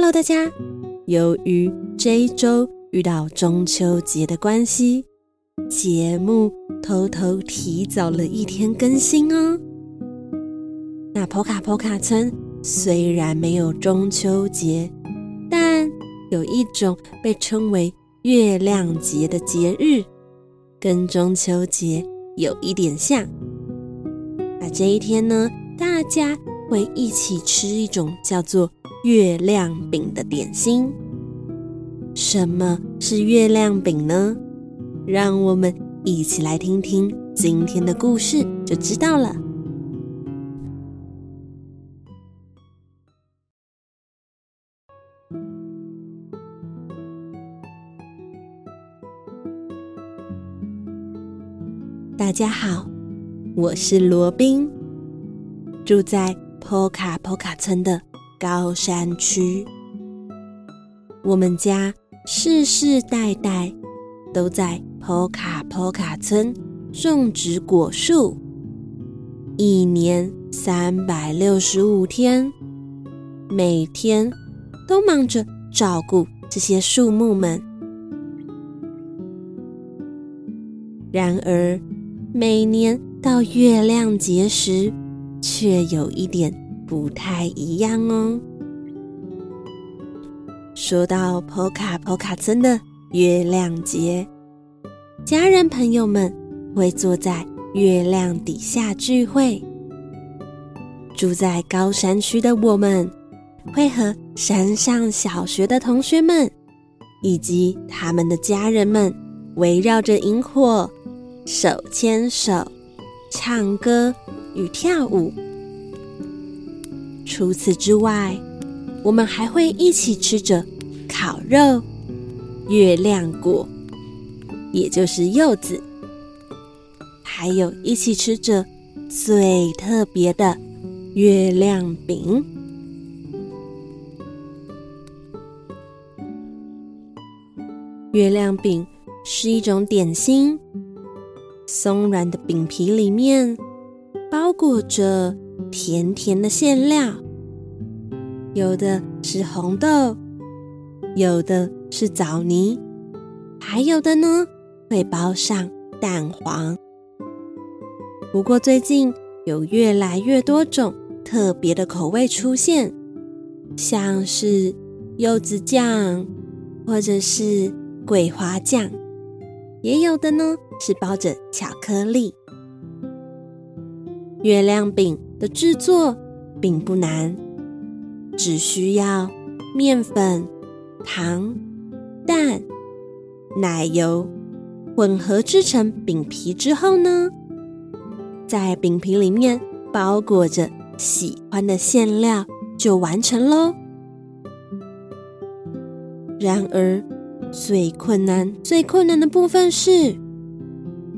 Hello，大家！由于这一周遇到中秋节的关系，节目偷偷提早了一天更新哦。那波卡波卡村虽然没有中秋节，但有一种被称为月亮节的节日，跟中秋节有一点像。那这一天呢，大家会一起吃一种叫做。月亮饼的点心，什么是月亮饼呢？让我们一起来听听今天的故事，就知道了。大家好，我是罗宾，住在坡卡坡卡村的。高山区，我们家世世代代都在坡卡坡卡村种植果树，一年三百六十五天，每天都忙着照顾这些树木们。然而，每年到月亮节时，却有一点。不太一样哦。说到坡卡坡卡村的月亮节，家人朋友们会坐在月亮底下聚会。住在高山区的我们，会和山上小学的同学们以及他们的家人们围绕着萤火，手牵手，唱歌与跳舞。除此之外，我们还会一起吃着烤肉、月亮果，也就是柚子，还有一起吃着最特别的月亮饼。月亮饼是一种点心，松软的饼皮里面包裹着。甜甜的馅料，有的是红豆，有的是枣泥，还有的呢会包上蛋黄。不过最近有越来越多种特别的口味出现，像是柚子酱，或者是桂花酱，也有的呢是包着巧克力。月亮饼。的制作并不难，只需要面粉、糖、蛋、奶油混合制成饼皮之后呢，在饼皮里面包裹着喜欢的馅料就完成喽。然而，最困难、最困难的部分是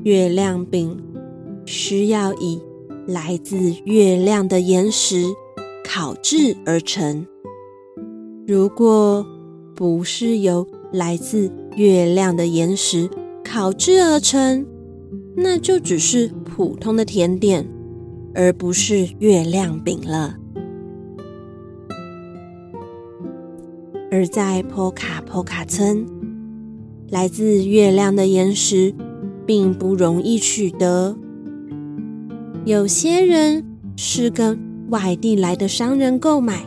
月亮饼需要以。来自月亮的岩石烤制而成。如果不是由来自月亮的岩石烤制而成，那就只是普通的甜点，而不是月亮饼了。而在坡卡坡卡村，来自月亮的岩石并不容易取得。有些人是跟外地来的商人购买，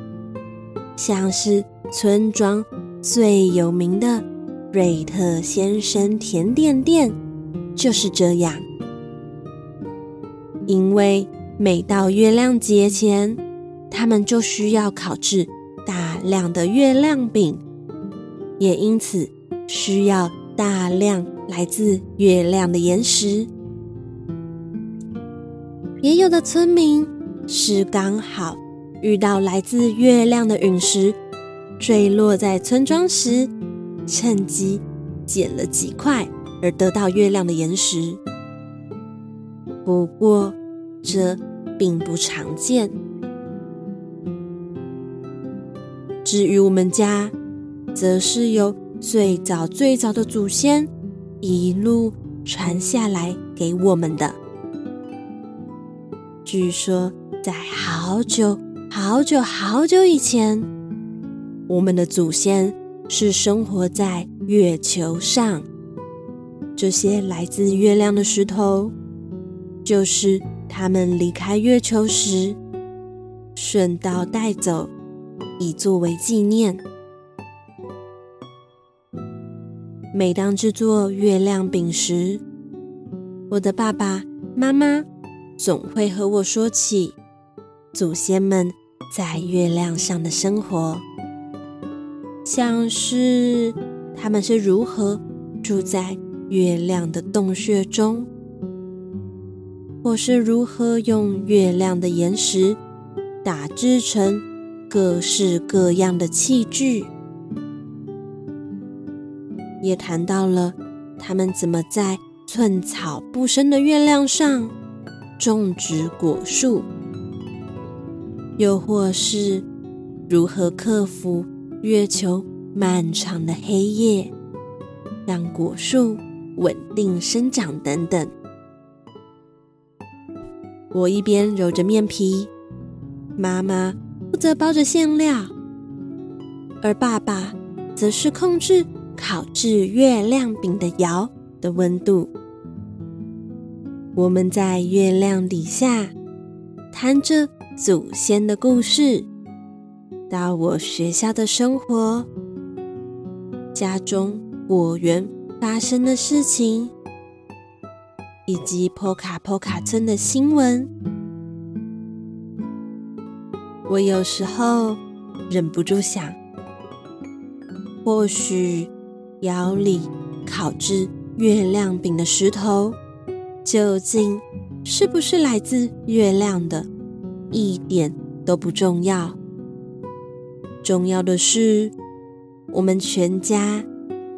像是村庄最有名的瑞特先生甜点店就是这样。因为每到月亮节前，他们就需要烤制大量的月亮饼，也因此需要大量来自月亮的岩石。也有的村民是刚好遇到来自月亮的陨石坠落在村庄时，趁机捡了几块而得到月亮的岩石。不过这并不常见。至于我们家，则是由最早最早的祖先一路传下来给我们的。据说，在好久好久好久以前，我们的祖先是生活在月球上。这些来自月亮的石头，就是他们离开月球时顺道带走，以作为纪念。每当制作月亮饼时，我的爸爸妈妈。总会和我说起祖先们在月亮上的生活，像是他们是如何住在月亮的洞穴中，或是如何用月亮的岩石打制成各式各样的器具，也谈到了他们怎么在寸草不生的月亮上。种植果树，又或是如何克服月球漫长的黑夜，让果树稳定生长等等。我一边揉着面皮，妈妈负责包着馅料，而爸爸则是控制烤制月亮饼的窑的温度。我们在月亮底下谈着祖先的故事，到我学校的生活，家中果园发生的事情，以及坡卡坡卡村的新闻。我有时候忍不住想，或许窑里烤制月亮饼的石头。究竟是不是来自月亮的，一点都不重要。重要的是，我们全家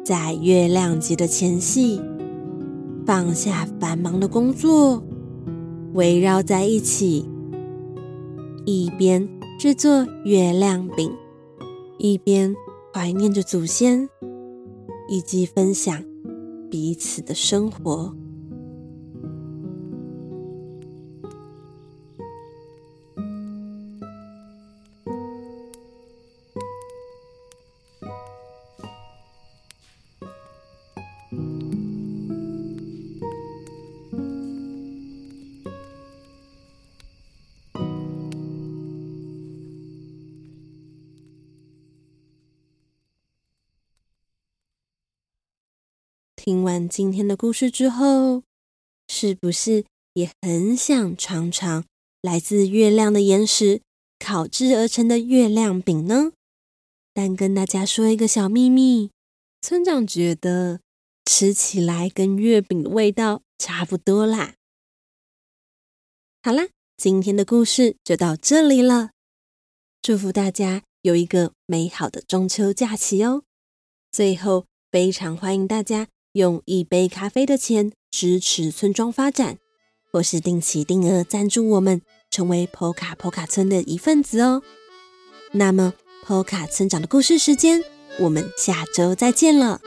在月亮节的前夕，放下繁忙的工作，围绕在一起，一边制作月亮饼，一边怀念着祖先，以及分享彼此的生活。听完今天的故事之后，是不是也很想尝尝来自月亮的岩石烤制而成的月亮饼呢？但跟大家说一个小秘密，村长觉得吃起来跟月饼的味道差不多啦。好啦，今天的故事就到这里了，祝福大家有一个美好的中秋假期哦。最后，非常欢迎大家。用一杯咖啡的钱支持村庄发展，或是定期定额赞助我们，成为 PO 卡 PO 卡村的一份子哦。那么，PO 卡村长的故事时间，我们下周再见了。